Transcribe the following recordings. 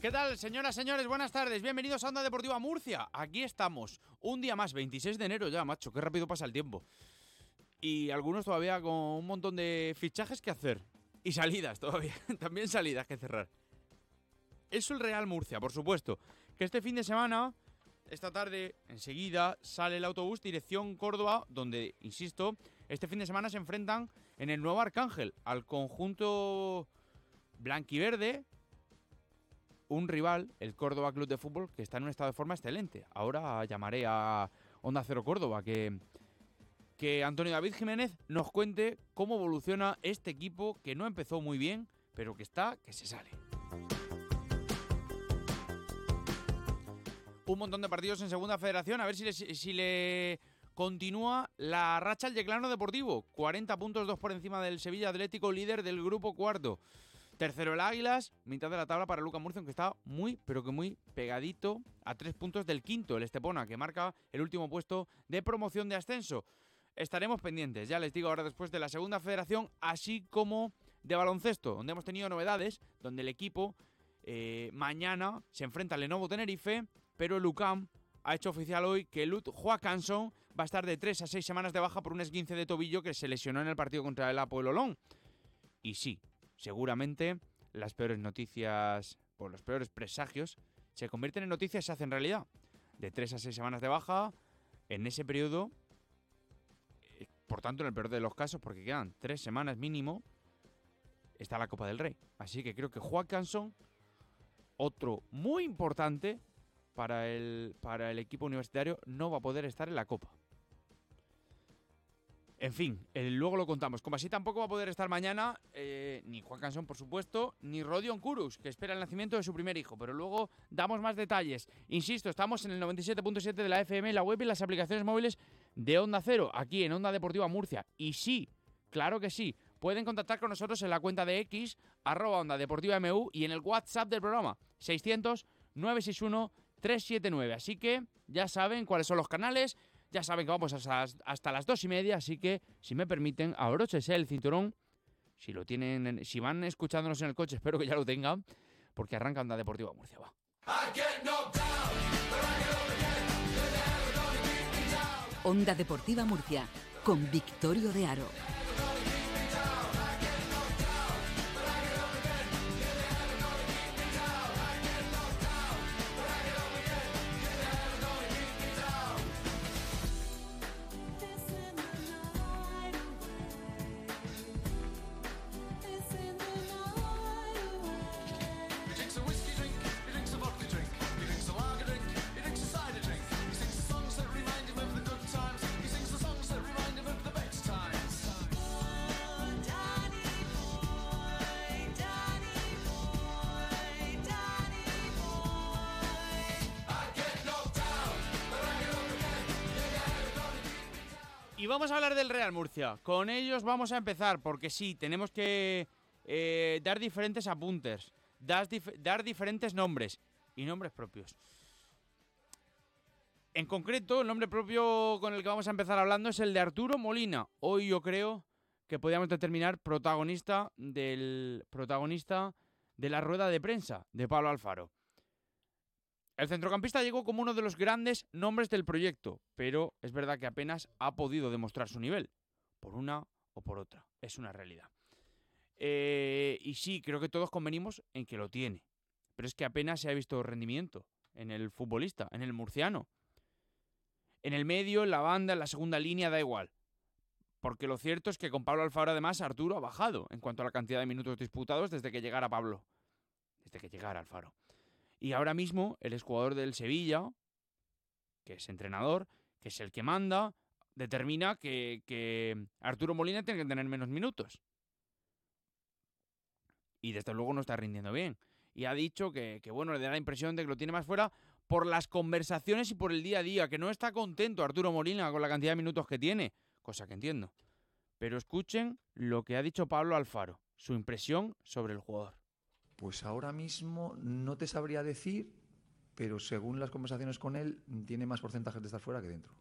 ¿Qué tal, señoras, señores? Buenas tardes. Bienvenidos a Onda Deportiva Murcia. Aquí estamos. Un día más, 26 de enero ya, macho. Qué rápido pasa el tiempo. Y algunos todavía con un montón de fichajes que hacer. Y salidas todavía. También salidas que cerrar. Es el Real Murcia, por supuesto. Que este fin de semana, esta tarde, enseguida, sale el autobús dirección Córdoba, donde, insisto, este fin de semana se enfrentan en el nuevo Arcángel al conjunto blanquiverde un rival, el Córdoba Club de Fútbol, que está en un estado de forma excelente. Ahora llamaré a Onda Cero Córdoba, que, que Antonio David Jiménez nos cuente cómo evoluciona este equipo que no empezó muy bien, pero que está, que se sale. Un montón de partidos en Segunda Federación, a ver si le, si le continúa la racha al Yeclano Deportivo. 40 puntos, dos por encima del Sevilla Atlético, líder del grupo cuarto. Tercero el Águilas, mitad de la tabla para Luca Murcia, que está muy, pero que muy pegadito a tres puntos del quinto, el Estepona, que marca el último puesto de promoción de ascenso. Estaremos pendientes, ya les digo ahora después de la segunda federación, así como de baloncesto, donde hemos tenido novedades, donde el equipo eh, mañana se enfrenta al Lenovo Tenerife, pero el ha hecho oficial hoy que Lut Joacanson va a estar de tres a seis semanas de baja por un esguince de tobillo que se lesionó en el partido contra el Apoel Olón. Y sí, seguramente las peores noticias, por los peores presagios, se convierten en noticias y se hacen realidad. De 3 a 6 semanas de baja, en ese periodo, eh, por tanto, en el peor de los casos, porque quedan 3 semanas mínimo, está la Copa del Rey. Así que creo que Juan Canson, otro muy importante para el, para el equipo universitario, no va a poder estar en la Copa. En fin, eh, luego lo contamos. Como así tampoco va a poder estar mañana eh, ni Juan Cansón, por supuesto, ni Rodion Kurus, que espera el nacimiento de su primer hijo. Pero luego damos más detalles. Insisto, estamos en el 97.7 de la FM, la web y las aplicaciones móviles de Onda Cero, aquí en Onda Deportiva Murcia. Y sí, claro que sí, pueden contactar con nosotros en la cuenta de X, arroba Onda Deportiva MU y en el WhatsApp del programa, 600 961 379. Así que ya saben cuáles son los canales ya saben que vamos hasta, las dos y media, así que si me permiten, abróchese el cinturón. Si lo tienen, si van escuchándonos en el coche, espero que ya lo tengan, porque arranca Onda Deportiva Murcia. Va. Onda Deportiva Murcia, con Victorio de Aro. Vamos a hablar del Real Murcia. Con ellos vamos a empezar, porque sí, tenemos que eh, dar diferentes apuntes, dar, diferentes nombres y nombres propios. En concreto, el nombre propio con el que vamos a empezar hablando es el de Arturo Molina. Hoy yo creo que podríamos determinar protagonista del protagonista de la rueda de prensa de Pablo Alfaro. El centrocampista llegó como uno de los grandes nombres del proyecto, pero es verdad que apenas ha podido demostrar su nivel, por una o por otra. Es una realidad. Eh, y sí, creo que todos convenimos en que lo tiene, pero es que apenas se ha visto rendimiento en el futbolista, en el murciano. En el medio, en la banda, en la segunda línea, da igual. Porque lo cierto es que con Pablo Alfaro, además, Arturo ha bajado en cuanto a la cantidad de minutos disputados desde que llegara Pablo. Desde que llegara Alfaro. Y ahora mismo el exjugador del Sevilla, que es entrenador, que es el que manda, determina que, Arturo Molina tiene que tener menos minutos. Y desde luego no está rindiendo bien. Y ha dicho que, que, bueno, le da la impresión de que lo tiene más fuera por las conversaciones y por el día a día, que no está contento Arturo Molina con la cantidad de minutos que tiene, cosa que entiendo. Pero escuchen lo que ha dicho Pablo Alfaro, su impresión sobre el jugador. Pues ahora mismo no te sabría decir, pero según las conversaciones con él, tiene más porcentajes de estar fuera que dentro.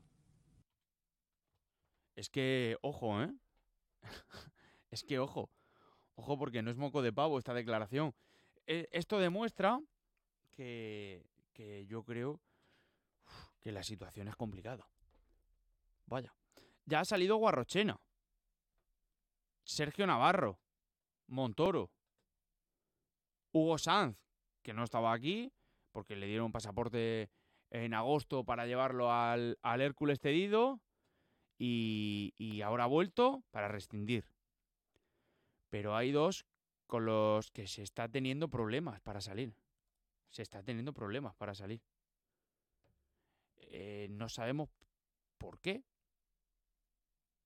Es que, ojo, ¿eh? es que, ojo. Ojo, porque no es moco de pavo esta declaración. E, esto demuestra que, que yo creo que la situación es complicada. Vaya. Ya ha salido Guarrochena. Sergio Navarro. Montoro. Hugo Sanz, que no estaba aquí, porque le dieron pasaporte en agosto para llevarlo al, al Hércules cedido. Y, y ahora ha vuelto para rescindir. Pero hay dos con los que se está teniendo problemas para salir. Se está teniendo problemas para salir. Eh, no sabemos por qué,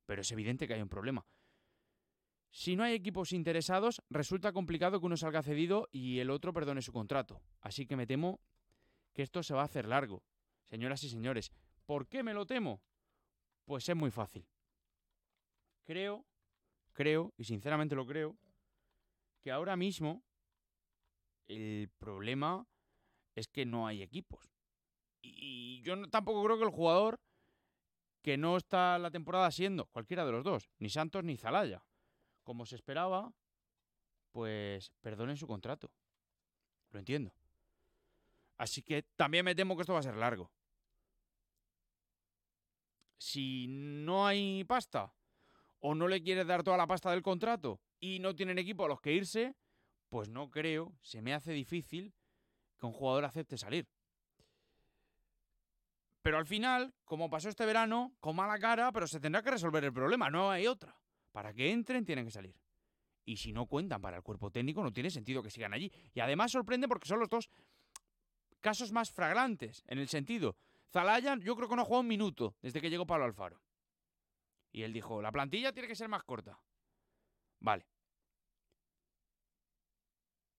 pero es evidente que hay un problema. Si no hay equipos interesados, resulta complicado que uno salga cedido y el otro perdone su contrato. Así que me temo que esto se va a hacer largo. Señoras y señores, ¿por qué me lo temo? Pues es muy fácil. Creo, creo, y sinceramente lo creo, que ahora mismo el problema es que no hay equipos. Y yo tampoco creo que el jugador que no está la temporada siendo cualquiera de los dos, ni Santos ni Zalaya, como se esperaba, pues perdonen su contrato. Lo entiendo. Así que también me temo que esto va a ser largo. Si no hay pasta o no le quieres dar toda la pasta del contrato y no tienen equipo a los que irse, pues no creo, se me hace difícil que un jugador acepte salir. Pero al final, como pasó este verano, con mala cara, pero se tendrá que resolver el problema, no hay otra. Para que entren tienen que salir. Y si no cuentan para el cuerpo técnico, no tiene sentido que sigan allí. Y además sorprende porque son los dos casos más fragrantes, en el sentido. Zalaya yo creo que no ha jugado un minuto desde que llegó Pablo Alfaro. Y él dijo, la plantilla tiene que ser más corta. Vale.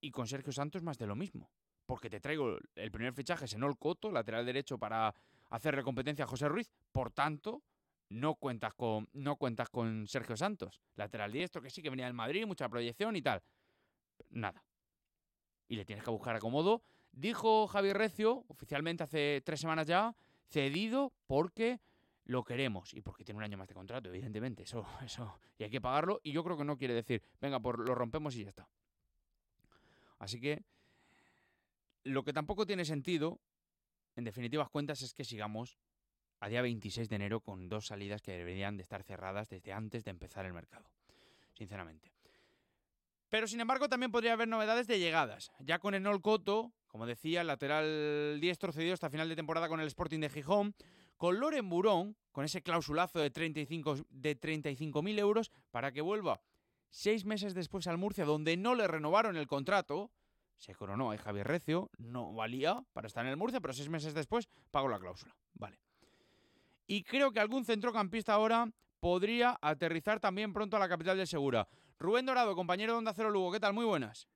Y con Sergio Santos más de lo mismo. Porque te traigo el primer fichaje, Senol Coto, lateral derecho para hacerle competencia a José Ruiz. Por tanto, no cuentas con, no cuentas con Sergio Santos, lateral diestro, que sí que venía del Madrid, mucha proyección y tal. Nada. Y le tienes que buscar acomodo. Dijo Javier Recio, oficialmente hace tres semanas ya, cedido porque lo queremos y porque tiene un año más de contrato, evidentemente. Eso, eso. Y hay que pagarlo. Y yo creo que no quiere decir, venga, por lo rompemos y ya está. Así que lo que tampoco tiene sentido en definitivas cuentas es que sigamos a día 26 de enero con dos salidas que deberían de estar cerradas desde antes de empezar el mercado, sinceramente. Pero sin embargo también podría haber novedades de llegadas. Ya con Enol Coto, como decía, el lateral diestro cedido hasta final de temporada con el Sporting de Gijón, con Loren Burón, con ese clausulazo de 35.000 de 35 euros, para que vuelva seis meses después al Murcia, donde no le renovaron el contrato, se coronó a Javier Recio, no valía para estar en el Murcia, pero seis meses después pagó la cláusula. Vale. Y creo que algún centrocampista ahora podría aterrizar también pronto a la capital del Segura. Rubén Dorado, compañero de Onda Cero Lugo, ¿qué tal? Muy buenas.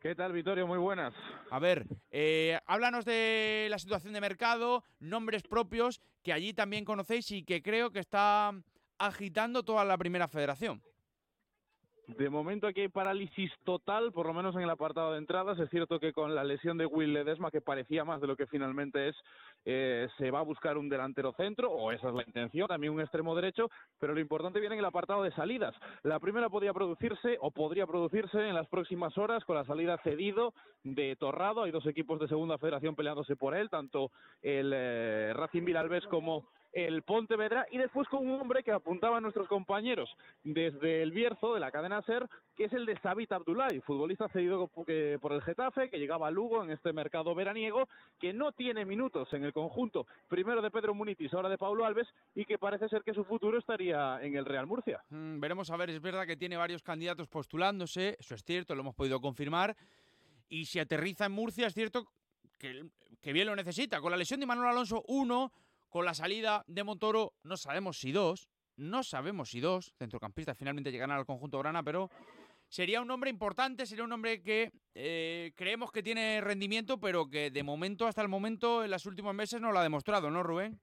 ¿Qué tal, Vitorio? Muy buenas. A ver, eh, háblanos de la situación de mercado, nombres propios que allí también conocéis y que creo que está agitando toda la primera federación. De momento aquí hay parálisis total, por lo menos en el apartado de entradas. Es cierto que con la lesión de Will Ledesma, que parecía más de lo que finalmente es, eh, se va a buscar un delantero centro, o esa es la intención, también un extremo derecho, pero lo importante viene en el apartado de salidas. La primera podría producirse, o podría producirse en las próximas horas, con la salida cedido de Torrado. Hay dos equipos de segunda federación peleándose por él, tanto el eh, Racing Vilalbés como el Pontevedra y después con un hombre que apuntaban nuestros compañeros desde el Bierzo de la cadena SER, que es el de Sabit Abdullahi, futbolista cedido por el Getafe, que llegaba a Lugo en este mercado veraniego, que no tiene minutos en el conjunto, primero de Pedro Munitis, ahora de Pablo Alves, y que parece ser que su futuro estaría en el Real Murcia. Mm, veremos a ver, es verdad que tiene varios candidatos postulándose, eso es cierto, lo hemos podido confirmar, y si aterriza en Murcia es cierto que, que bien lo necesita. Con la lesión de Manuel Alonso, uno, con la salida de Montoro, no sabemos si dos, no sabemos si dos centrocampistas finalmente llegarán al conjunto grana, pero sería un nombre importante, sería un nombre que eh, creemos que tiene rendimiento, pero que de momento, hasta el momento, en los últimos meses no lo ha demostrado, ¿no, Rubén?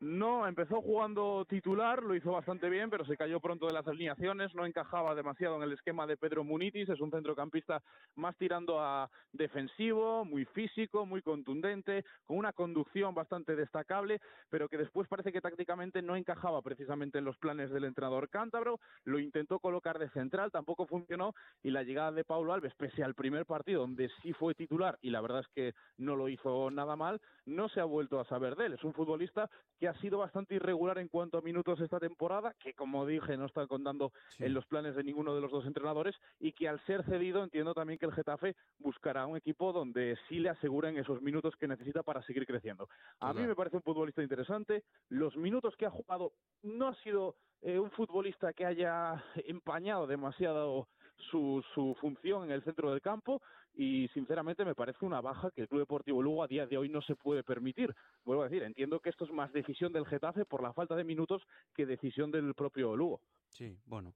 No, empezó jugando titular, lo hizo bastante bien, pero se cayó pronto de las alineaciones, no encajaba demasiado en el esquema de Pedro Munitis, es un centrocampista más tirando a defensivo, muy físico, muy contundente, con una conducción bastante destacable, pero que después parece que tácticamente no encajaba precisamente en los planes del entrenador cántabro, lo intentó colocar de central, tampoco funcionó, y la llegada de Paulo Alves, pese al primer partido donde sí fue titular, y la verdad es que no lo hizo nada mal, no se ha vuelto a saber de él, es un futbolista que ha sido bastante irregular en cuanto a minutos esta temporada, que como dije no está contando en los planes de ninguno de los dos entrenadores y que al ser cedido entiendo también que el Getafe buscará un equipo donde sí le aseguren esos minutos que necesita para seguir creciendo. A mí me parece un futbolista interesante, los minutos que ha jugado no ha sido eh, un futbolista que haya empañado demasiado su, su función en el centro del campo y sinceramente me parece una baja que el Club Deportivo Lugo a día de hoy no se puede permitir. Vuelvo a decir, entiendo que esto es más decisión del Getafe por la falta de minutos que decisión del propio Lugo. Sí, bueno.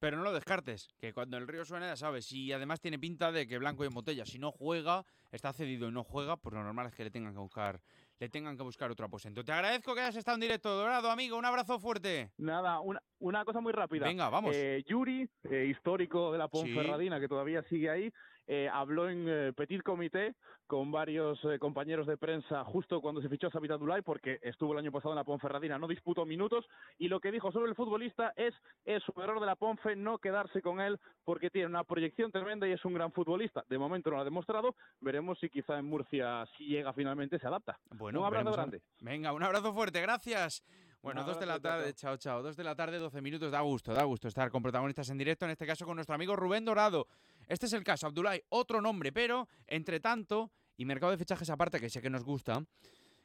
Pero no lo descartes, que cuando el río suena ya sabes, y además tiene pinta de que blanco y en botella, si no juega, está cedido y no juega, pues lo normal es que le tengan que buscar, le tengan que buscar otro aposento. Te agradezco que hayas estado en directo, Dorado, amigo, un abrazo fuerte. Nada, una, una cosa muy rápida. Venga, vamos. Eh, Yuri, eh, histórico de la Ponferradina, que todavía sigue ahí, eh, habló en eh, Petit Comité con varios eh, compañeros de prensa justo cuando se fichó a Sabita Dulay, porque estuvo el año pasado en la Ponferradina, no disputó minutos, y lo que dijo sobre el futbolista es, es su error de la Ponfe no quedarse con él, porque tiene una proyección tremenda y es un gran futbolista. De momento no lo ha demostrado, veremos si quizá en Murcia, si llega finalmente, se adapta. Bueno, un abrazo veremos a- grande. Venga, un abrazo fuerte, gracias. Bueno, Un dos de la tarde, chao, chao. Dos de la tarde, 12 minutos. Da gusto, da gusto estar con protagonistas en directo, en este caso con nuestro amigo Rubén Dorado. Este es el caso, Abdulay, otro nombre, pero entre tanto, y mercado de fichajes aparte, que sé que nos gusta,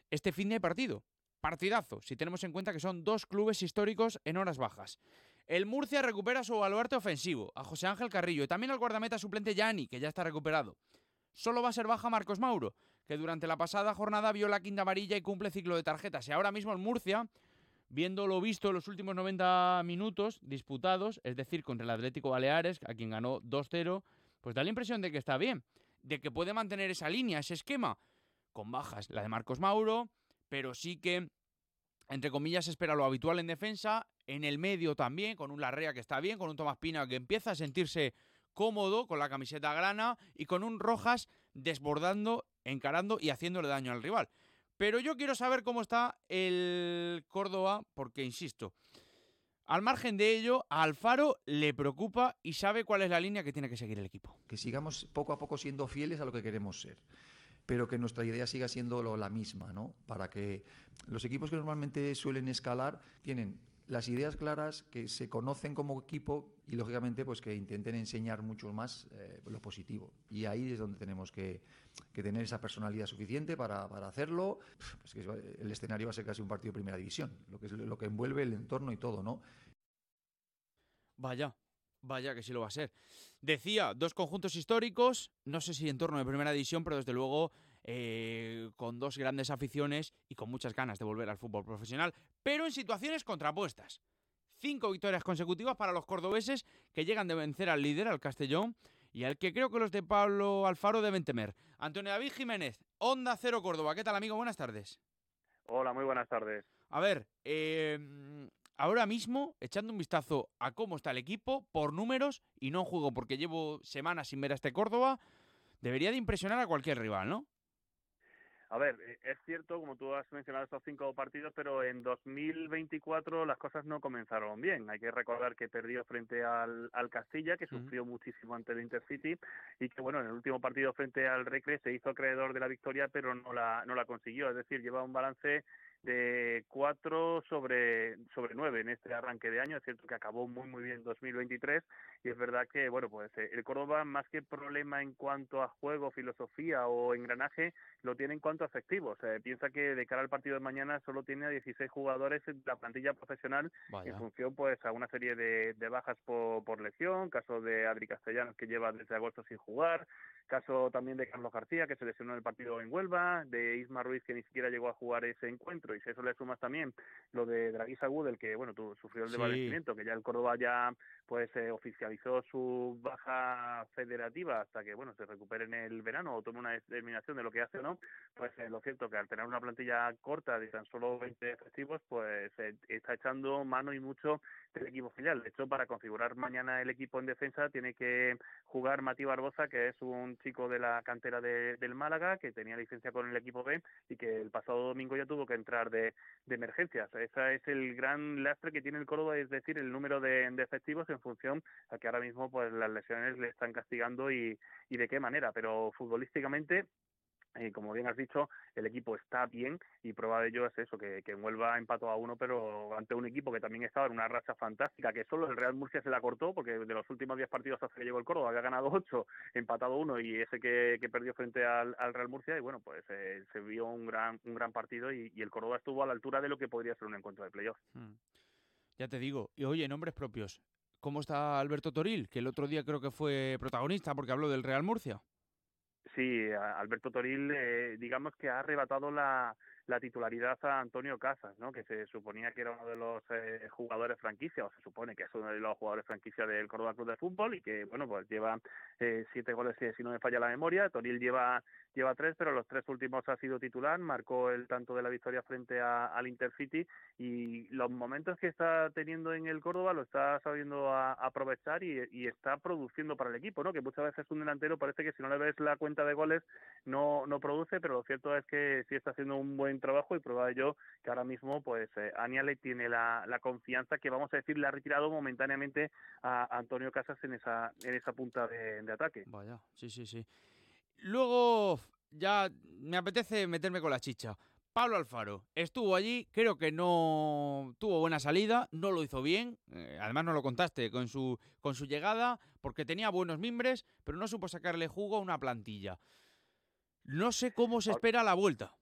este fin de partido. Partidazo, si tenemos en cuenta que son dos clubes históricos en horas bajas. El Murcia recupera su baluarte ofensivo, a José Ángel Carrillo, y también al guardameta suplente Yani, que ya está recuperado. Solo va a ser baja Marcos Mauro, que durante la pasada jornada vio la quinta amarilla y cumple ciclo de tarjetas. Y ahora mismo el Murcia, viendo lo visto en los últimos 90 minutos disputados, es decir, contra el Atlético Baleares, a quien ganó 2-0, pues da la impresión de que está bien, de que puede mantener esa línea, ese esquema, con bajas, la de Marcos Mauro, pero sí que, entre comillas, espera lo habitual en defensa, en el medio también, con un Larrea que está bien, con un Tomás Pina que empieza a sentirse cómodo con la camiseta grana y con un Rojas desbordando, encarando y haciéndole daño al rival. Pero yo quiero saber cómo está el Córdoba, porque insisto, al margen de ello, a Alfaro le preocupa y sabe cuál es la línea que tiene que seguir el equipo. que sigamos poco a poco siendo fieles a lo que queremos ser, pero que nuestra idea siga siendo la misma, ¿no? Para que los equipos que normalmente suelen escalar tienen las ideas claras, que se conocen como equipo y lógicamente pues que intenten enseñar mucho más eh, lo positivo. Y ahí es donde tenemos que, tener esa personalidad suficiente para, hacerlo. Pues el escenario va a ser casi un partido de primera división, lo que es lo que envuelve el entorno y todo, ¿no? Vaya, vaya que sí lo va a ser. Decía, dos conjuntos históricos, no sé si en torno de primera división, pero desde luego eh, con dos grandes aficiones y con muchas ganas de volver al fútbol profesional, pero en situaciones contrapuestas. Cinco victorias consecutivas para los cordobeses que llegan de vencer al líder, al Castellón, y al que creo que los de Pablo Alfaro deben temer. Antonio David Jiménez, Onda Cero Córdoba. ¿Qué tal, amigo? Buenas tardes. Hola, muy buenas tardes. A ver, eh, ahora mismo, echando un vistazo a cómo está el equipo, por números, y no juego porque llevo semanas sin ver a este Córdoba, debería de impresionar a cualquier rival, ¿no? A ver, eh, es cierto, como tú has mencionado estos cinco partidos, pero en 2024 las cosas no comenzaron bien. Hay que recordar que perdió frente al, al Castilla, que sufrió muchísimo ante el Intercity, y que, bueno, en el último partido frente al Recre se hizo acreedor de la victoria, pero no la, no la consiguió. Es decir, lleva un balance de 4 sobre, sobre 9 en este arranque de año. Es cierto que acabó muy, muy bien 2023 y es verdad que, bueno, pues eh, el Córdoba, más que problema en cuanto a juego, filosofía o engranaje, lo tiene en cuanto a efectivos. Eh, piensa que de cara al partido de mañana solo tiene a 16 jugadores en la plantilla profesional en función pues a una serie de, de bajas por, por lesión, caso de Adri Castellanos que lleva desde agosto sin jugar, caso también de Carlos García que se lesionó en el partido en Huelva, de Isma Ruiz que ni siquiera llegó a jugar ese encuentro. Y si eso le sumas también lo de Draghi Sagud, el que, bueno, tú, sufrió el desvanecimiento, que ya el Córdoba ya pues eh, oficializó su baja federativa hasta que, bueno, se recupere en el verano o tome una determinación de lo que hace o no, pues eh, lo cierto que al tener una plantilla corta de tan solo 20 efectivos, pues eh, está echando mano y mucho del equipo filial. De hecho, para configurar mañana el equipo en defensa tiene que jugar Mati Barbosa, que es un chico de la cantera del Málaga, que tenía licencia con el equipo B y que el pasado domingo ya tuvo que entrar de, de emergencias. Ese es el gran lastre que tiene el Córdoba, es decir, el número de, de efectivos en función a que ahora mismo pues las lesiones le están castigando y, y de qué manera. Pero futbolísticamente y como bien has dicho, el equipo está bien y prueba de ello es eso, que, que Huelva empató a uno, pero ante un equipo que también estaba en una racha fantástica, que solo el Real Murcia se la cortó, porque de los últimos 10 partidos hasta que llegó el Córdoba había ganado 8, empatado uno y ese que, perdió frente al, al, Real Murcia y bueno, pues eh, se vio un gran, un gran partido y, y, el Córdoba estuvo a la altura de lo que podría ser un encuentro de playoff. Hmm. Ya te digo, y oye, nombres propios, ¿cómo está Alberto Toril? Que el otro día creo que fue protagonista porque habló del Real Murcia. Sí, Alberto Toril, eh, digamos que ha arrebatado la, la titularidad a Antonio Casas, ¿no? que se suponía que era uno de los eh, jugadores franquicia, o se supone que es uno de los jugadores franquicia del Córdoba Club de Fútbol y que, bueno, pues lleva eh, siete goles, si no me falla la memoria. Toril lleva lleva tres, pero los tres últimos ha sido titular, marcó el tanto de la victoria frente a, al Intercity y los momentos que está teniendo en el Córdoba lo está sabiendo a, aprovechar y, y, está produciendo para el equipo, ¿no? Que muchas veces un delantero parece que si no le ves la cuenta de goles no, no produce, pero lo cierto es que sí está haciendo un buen trabajo y prueba de ello que ahora mismo pues eh, Aniale tiene la, la confianza que vamos a decir le ha retirado momentáneamente a Antonio Casas en esa, en esa punta de, de ataque. Vaya, sí, sí, sí. Luego ya me apetece meterme con la chicha. Pablo Alfaro estuvo allí, creo que no tuvo buena salida, no lo hizo bien, eh, además no lo contaste con su, con su llegada, porque tenía buenos mimbres, pero no supo sacarle jugo a una plantilla. No sé cómo se espera la vuelta.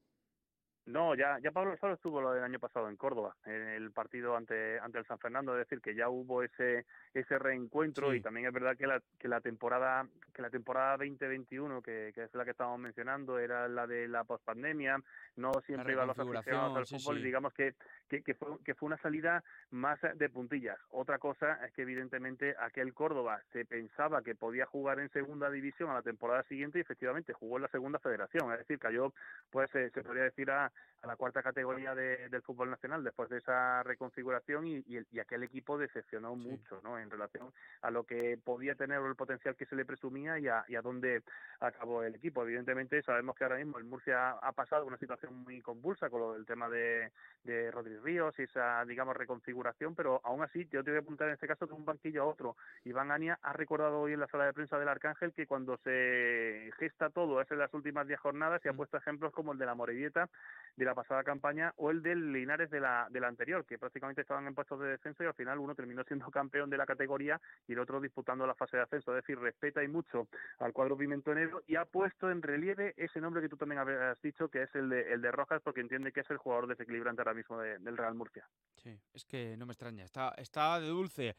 No, ya, ya Pablo Alfaro estuvo del año pasado en Córdoba, en el partido ante, ante el San Fernando, es decir, que ya hubo ese, ese reencuentro sí. y también es verdad que la, que la temporada que la temporada 2021, que, que es la que estábamos mencionando, era la de la pospandemia, no siempre iban los aficionados al fútbol sí, y digamos que, que, que, fue, que fue una salida más de puntillas. Otra cosa es que evidentemente aquel Córdoba se pensaba que podía jugar en segunda división a la temporada siguiente y efectivamente jugó en la segunda federación, es decir, cayó, pues eh, se podría decir a, a la cuarta categoría de, del fútbol nacional después de esa reconfiguración y, y, y aquel equipo decepcionó sí. mucho ¿no? en relación a lo que podía tener o el potencial que se le presumía y a, y a dónde acabó el equipo. Evidentemente sabemos que ahora mismo el Murcia ha pasado una situación muy convulsa con lo del tema de, de Rodríguez Ríos y esa, digamos, reconfiguración, pero aún así yo te voy a apuntar en este caso de un banquillo a otro. Iván Ania ha recordado hoy en la sala de prensa del Arcángel que cuando se gesta todo es en las últimas 10 jornadas y ha puesto ejemplos como el de la Morevieta de la pasada campaña o el del Linares de la, de la anterior, que prácticamente estaban en puestos de descenso y al final uno terminó siendo campeón de la categoría y el otro disputando la fase de ascenso. Es decir, respeta y mucho al cuadro pimentonero y ha puesto en relieve ese nombre que tú también habías dicho, que es el de, el de Rojas, porque entiende que es el jugador desequilibrante ahora mismo de, del Real Murcia. Sí, es que no me extraña. Está, está de dulce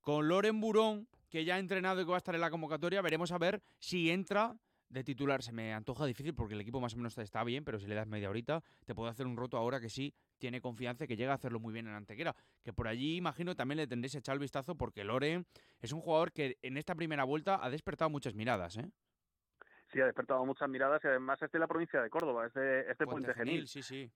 con Loren Burón, que ya ha entrenado y que va a estar en la convocatoria. Veremos a ver si entra de titular se me antoja difícil porque el equipo más o menos está bien, pero si le das media horita, te puede hacer un roto ahora que sí tiene confianza y que llega a hacerlo muy bien en Antequera. Que por allí, imagino, también le tendréis echar el vistazo porque Lore es un jugador que en esta primera vuelta ha despertado muchas miradas, ¿eh? Sí, ha despertado muchas miradas y además es de la provincia de Córdoba, es de, es de Puente, Puente Genil. Sí, sí.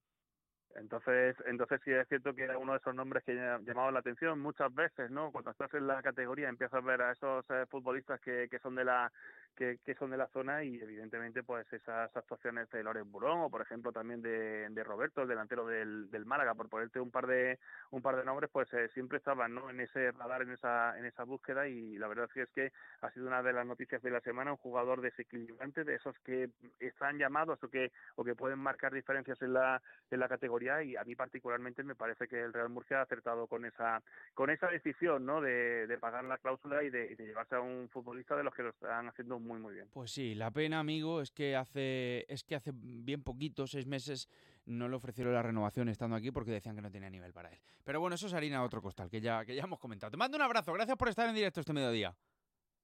Entonces, entonces sí es cierto que era uno de esos nombres que llamaban la atención muchas veces, ¿no? Cuando estás en la categoría empiezas a ver a esos eh, futbolistas que, que son de la que, que, son de la zona y evidentemente pues esas actuaciones de Loren Burón o por ejemplo también de, de Roberto, el delantero del, del, Málaga, por ponerte un par de un par de nombres, pues eh, siempre estaban ¿no? en ese radar, en esa, en esa búsqueda y la verdad es que ha sido una de las noticias de la semana, un jugador desequilibrante, de esos que están llamados o que, o que pueden marcar diferencias en la, en la categoría y a mí particularmente me parece que el Real Murcia ha acertado con esa, con esa decisión ¿no? de, de pagar la cláusula y de, de llevarse a un futbolista de los que lo están haciendo muy muy bien. Pues sí, la pena, amigo, es que hace es que hace bien poquito, seis meses, no le ofrecieron la renovación estando aquí porque decían que no tenía nivel para él. Pero bueno, eso es harina de otro costal, que ya, que ya hemos comentado. Te mando un abrazo, gracias por estar en directo este mediodía.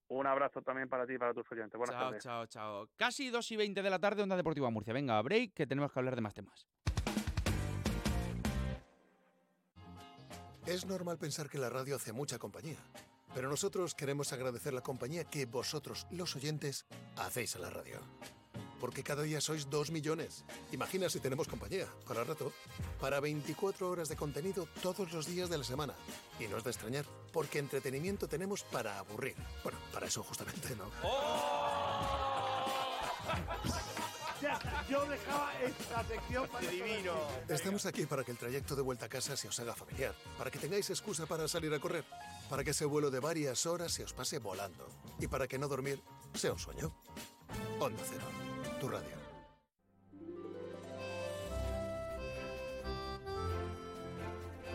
Un abrazo también para ti y para tus oyentes. Buenas chao, tardes. Chao, chao, Casi 2 y 20 de la tarde, Onda Deportiva Murcia. Venga, break, que tenemos que hablar de más temas. Es normal pensar que la radio hace mucha compañía, pero nosotros queremos agradecer la compañía que vosotros, los oyentes, hacéis a la radio. Porque cada día sois dos millones. Imagina si tenemos compañía, para rato, para 24 horas de contenido todos los días de la semana. Y no es de extrañar, porque entretenimiento tenemos para aburrir. Bueno, para eso justamente, ¿no? Yo dejaba esta sección para divino. Estamos aquí para que el trayecto de vuelta a casa se os haga familiar, para que tengáis excusa para salir a correr, para que ese vuelo de varias horas se os pase volando y para que no dormir sea un sueño. Onda Cero, tu radio.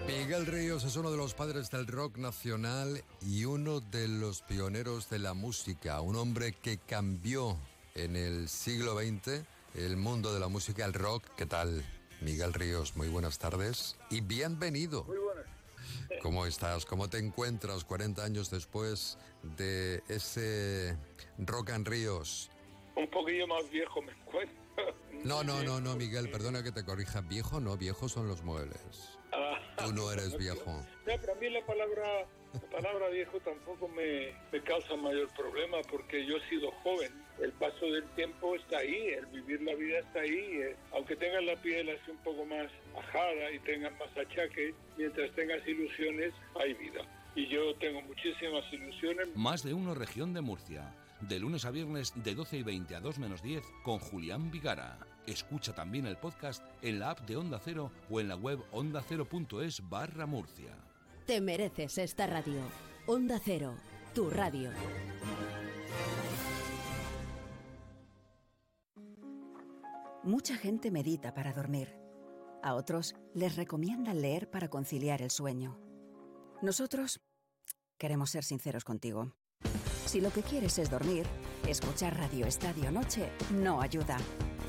Miguel Ríos es uno de los padres del rock nacional y uno de los pioneros de la música, un hombre que cambió en el siglo XX el mundo de la música, el rock. ¿Qué tal? Miguel Ríos, muy buenas tardes y bienvenido. Muy. ¿Cómo estás? ¿Cómo te encuentras 40 años después de ese Rock and Ríos? Un poquillo más viejo me encuentro. No, no, no, no, Miguel, perdona que te corrija. Viejo no, viejos son los muebles. Tú no eres viejo. No, pero a mí la palabra, la palabra viejo tampoco me, me causa mayor problema porque yo he sido joven. El paso del tiempo está ahí, el vivir la vida está ahí. eh. Aunque tengas la piel así un poco más ajada y tengas más achaques, mientras tengas ilusiones, hay vida. Y yo tengo muchísimas ilusiones. Más de uno región de Murcia. De lunes a viernes de 12 y 20 a 2 menos 10 con Julián Vigara. Escucha también el podcast en la app de Onda Cero o en la web ondacero.es barra Murcia. Te mereces esta radio. Onda Cero, tu radio. Mucha gente medita para dormir. A otros les recomiendan leer para conciliar el sueño. Nosotros queremos ser sinceros contigo. Si lo que quieres es dormir, escuchar Radio Estadio Noche no ayuda.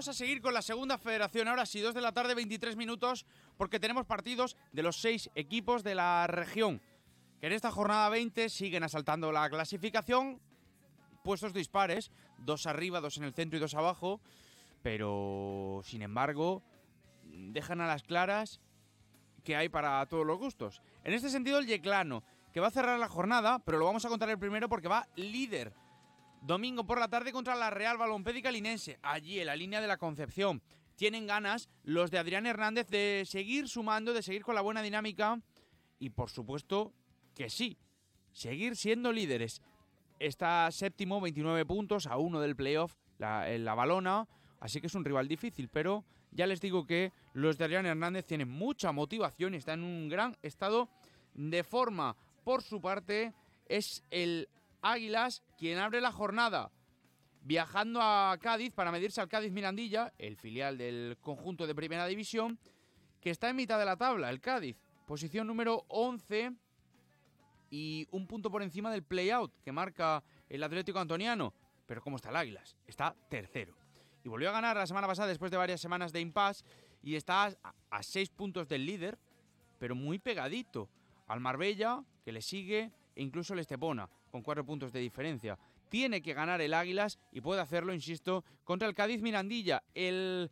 Vamos a seguir con la segunda federación. Ahora sí, 2 de la tarde, 23 minutos, porque tenemos partidos de los seis equipos de la región. Que en esta jornada 20 siguen asaltando la clasificación. Puestos dispares, dos arriba, dos en el centro y dos abajo. Pero, sin embargo, dejan a las claras que hay para todos los gustos. En este sentido, el Yeclano, que va a cerrar la jornada, pero lo vamos a contar el primero porque va líder. Domingo por la tarde contra la Real Balompédica Linense, allí en la línea de la Concepción. Tienen ganas los de Adrián Hernández de seguir sumando, de seguir con la buena dinámica y por supuesto que sí, seguir siendo líderes. Está séptimo, 29 puntos, a uno del playoff, la, en la balona, así que es un rival difícil, pero ya les digo que los de Adrián Hernández tienen mucha motivación y están en un gran estado de forma. Por su parte, es el Águilas quien abre la jornada viajando a Cádiz para medirse al Cádiz Mirandilla, el filial del conjunto de Primera División, que está en mitad de la tabla, el Cádiz, posición número 11 y un punto por encima del play-out que marca el Atlético Antoniano. Pero ¿cómo está el Águilas? Está tercero. Y volvió a ganar la semana pasada después de varias semanas de impasse y está a, seis puntos del líder, pero muy pegadito al Marbella, que le sigue, e incluso el Estepona, con cuatro puntos de diferencia. Tiene que ganar el Águilas y puede hacerlo, insisto, contra el Cádiz Mirandilla. El,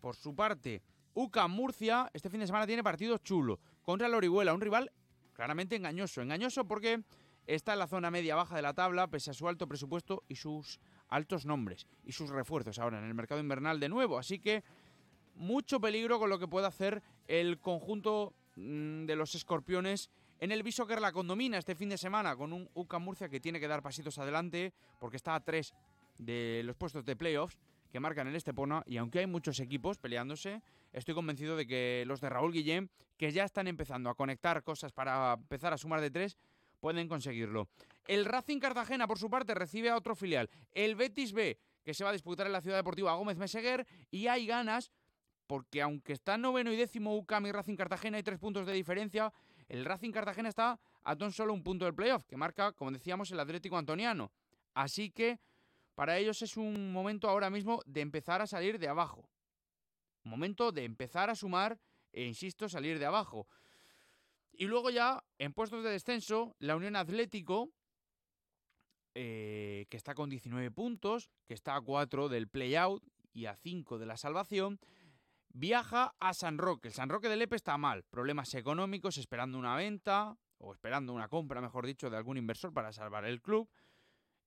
por su parte, UCA Murcia, este fin de semana tiene partido chulo contra el Orihuela, un rival claramente engañoso. Engañoso porque está en la zona media-baja de la tabla, pese a su alto presupuesto y sus altos nombres y sus refuerzos ahora en el mercado invernal de nuevo. Así que mucho peligro con lo que puede hacer el conjunto mm, de los escorpiones en el que la condomina este fin de semana con un UCA Murcia que tiene que dar pasitos adelante porque está a tres de los puestos de playoffs que marcan el Estepona y aunque hay muchos equipos peleándose, estoy convencido de que los de Raúl Guillén, que ya están empezando a conectar cosas para empezar a sumar de tres, pueden conseguirlo. El Racing Cartagena, por su parte, recibe a otro filial, el Betis B, que se va a disputar en la Ciudad Deportiva Gómez Meseguer y hay ganas porque aunque está noveno y décimo UCAM y Racing Cartagena hay tres puntos de diferencia, el Racing Cartagena está a tan solo un punto del playoff, que marca, como decíamos, el Atlético Antoniano. Así que para ellos es un momento ahora mismo de empezar a salir de abajo. Momento de empezar a sumar e, insisto, salir de abajo. Y luego ya, en puestos de descenso, la Unión Atlético, eh, que está con 19 puntos, que está a 4 del play-out y a 5 de la salvación, viaja a San Roque. El San Roque de Lepe está mal, problemas económicos, esperando una venta o esperando una compra, mejor dicho, de algún inversor para salvar el club.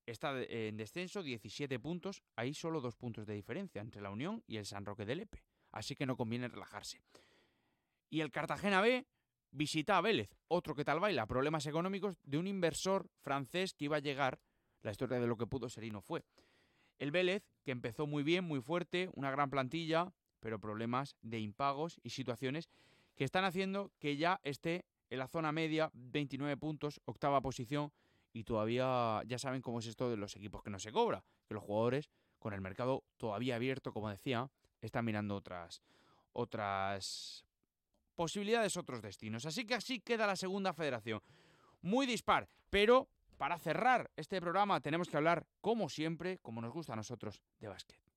Está en descenso, 17 puntos, hay solo dos puntos de diferencia entre la Unión y el San Roque de Lepe, así que no conviene relajarse. Y el Cartagena B visita a Vélez, otro que tal baila, problemas económicos de un inversor francés que iba a llegar, la historia de lo que pudo ser y no fue. El Vélez, que empezó muy bien, muy fuerte, una gran plantilla, pero problemas de impagos y situaciones que están haciendo que ya esté en la zona media, 29 puntos, octava posición, y todavía ya saben cómo es esto de los equipos que no se cobra, que los jugadores, con el mercado todavía abierto, como decía, están mirando otras, otras posibilidades, otros destinos. Así que así queda la segunda federación. Muy dispar, pero para cerrar este programa tenemos que hablar, como siempre, como nos gusta a nosotros, de básquet.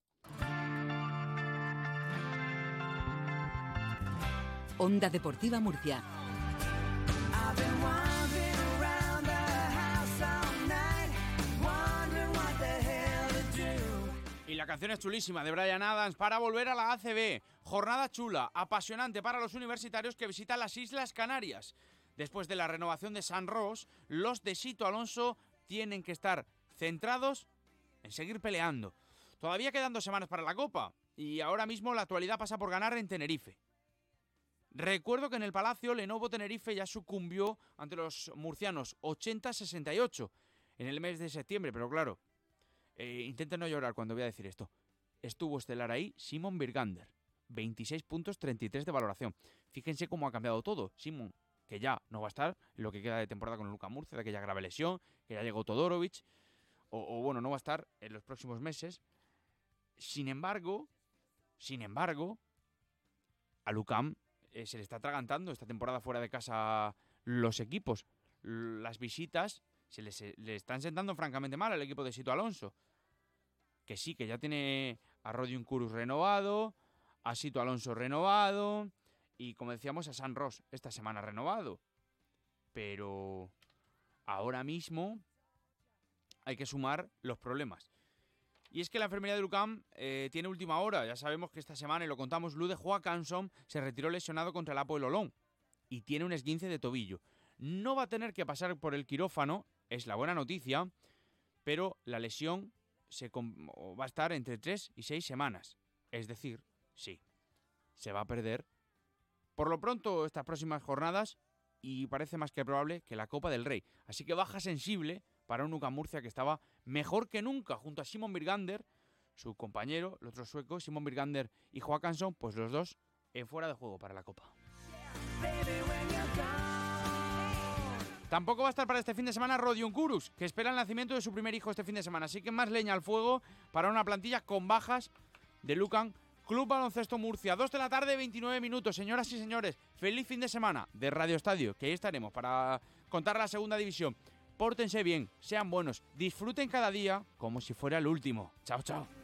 Hell to do. Y la canción es chulísima de Brian Adams para volver a la ACB. Jornada chula, apasionante para los universitarios que visitan las Islas Canarias. Después de la renovación de San Ross, los de Sito Alonso tienen que estar centrados en seguir peleando. Todavía quedan dos semanas para la Copa y ahora mismo la actualidad pasa por ganar en Tenerife. Recuerdo que en el Palacio Lenovo Tenerife ya sucumbió ante los murcianos 80-68 en el mes de septiembre, pero claro, eh, intenten no llorar cuando voy a decir esto. Estuvo estelar ahí Simon Birgander. 26 puntos, 33 de valoración. Fíjense cómo ha cambiado todo. Simon, que ya no va a estar en lo que queda de temporada con Luca Murcia, de aquella grave lesión, que ya llegó Todorovic, o, o bueno, no va a estar en los próximos meses. Sin embargo, sin embargo, a Lucam eh, se le está atragantando esta temporada fuera de casa los equipos. Las visitas se eh, le están sentando francamente mal al equipo de Sito Alonso. Que sí, que ya tiene a Rodion Curus renovado, a Sito Alonso renovado y como decíamos a San Ross esta semana renovado. Pero ahora mismo hay que sumar los problemas. Y es que la enfermería de Lucam eh, tiene última hora. Ya sabemos que esta semana, y lo contamos, Lude Joakanson se retiró lesionado contra el Apoel Olón y tiene un esguince de tobillo. No va a tener que pasar por el quirófano, es la buena noticia, pero la lesión se va a estar entre 3 y 6 semanas. Es decir, sí, se va a perder por lo pronto estas próximas jornadas y parece más que probable que la Copa del Rey. Así que baja sensible para un UCAM Murcia que estaba mejor que nunca junto a Simon Birgander, su compañero, el otro sueco, Simon Birgander y Joakanson, pues los dos en fuera de juego para la Copa. Tampoco va a estar para este fin de semana Rodion Kurus, que espera el nacimiento de su primer hijo este fin de semana. Así que más leña al fuego para una plantilla con bajas de Lucan Club Baloncesto Murcia. 2 de la tarde, 29 minutos. Señoras y señores, feliz fin de semana de Radio Estadio, que ahí estaremos para contar la segunda división. Pórtense bien, sean buenos, disfruten cada día como si fuera el último. Chao, chao.